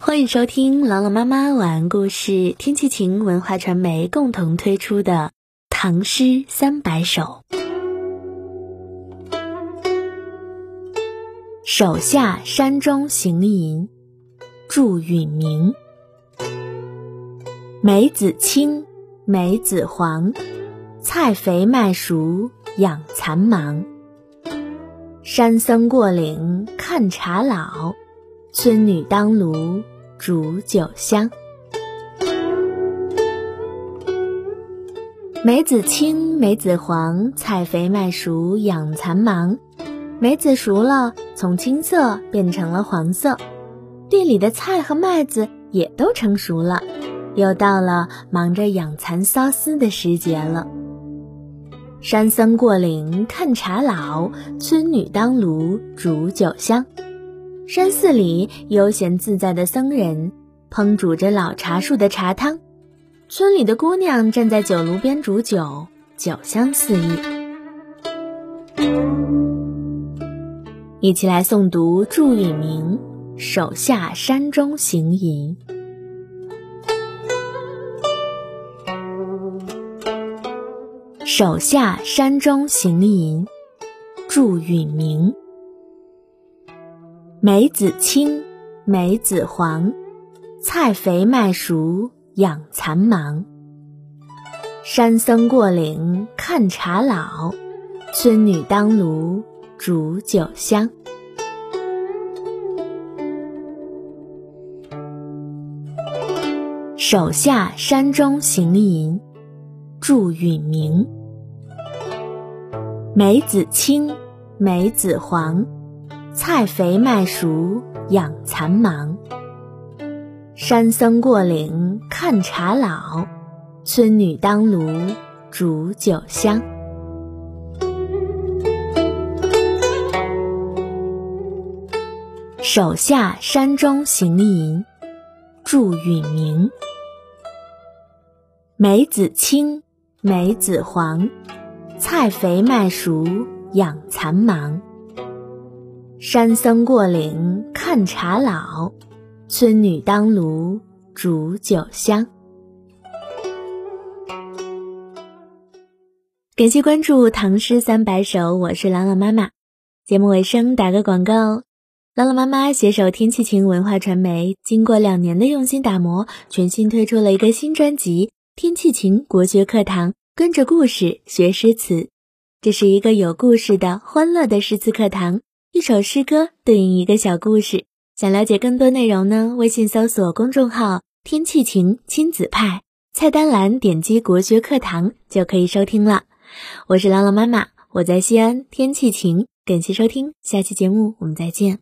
欢迎收听朗朗妈妈晚安故事，天气晴文化传媒共同推出的《唐诗三百首》。手下山中行吟，祝允明。梅子青，梅子黄，菜肥麦熟养蚕忙。山僧过岭看茶老。村女当炉煮酒香，梅子青，梅子黄，菜肥麦熟养蚕忙。梅子熟了，从青色变成了黄色，地里的菜和麦子也都成熟了，又到了忙着养蚕缫丝的时节了。山僧过岭看茶老，村女当炉煮酒香。山寺里悠闲自在的僧人烹煮着老茶树的茶汤，村里的姑娘站在酒炉边煮酒，酒香四溢。一起来诵读祝允明《手下山中行吟》。手下山中行吟，祝允明。梅子青，梅子黄，菜肥麦熟养蚕忙。山僧过岭看茶老，村女当炉煮酒香。手下山中行吟，祝允明。梅子青，梅子黄。菜肥麦熟养蚕忙，山僧过岭看茶老，村女当炉煮酒香。手下山中行吟，祝允明。梅子青，梅子黄，菜肥麦熟养蚕忙。山僧过岭看茶老，村女当炉煮酒香。感谢关注《唐诗三百首》，我是朗朗妈妈。节目尾声打个广告：朗朗妈妈携手天气晴文化传媒，经过两年的用心打磨，全新推出了一个新专辑《天气晴国学课堂》，跟着故事学诗词。这是一个有故事的欢乐的诗词课堂。一首诗歌对应一个小故事，想了解更多内容呢？微信搜索公众号“天气晴亲子派”，菜单栏点击“国学课堂”就可以收听了。我是朗朗妈妈，我在西安，天气晴，感谢收听，下期节目我们再见。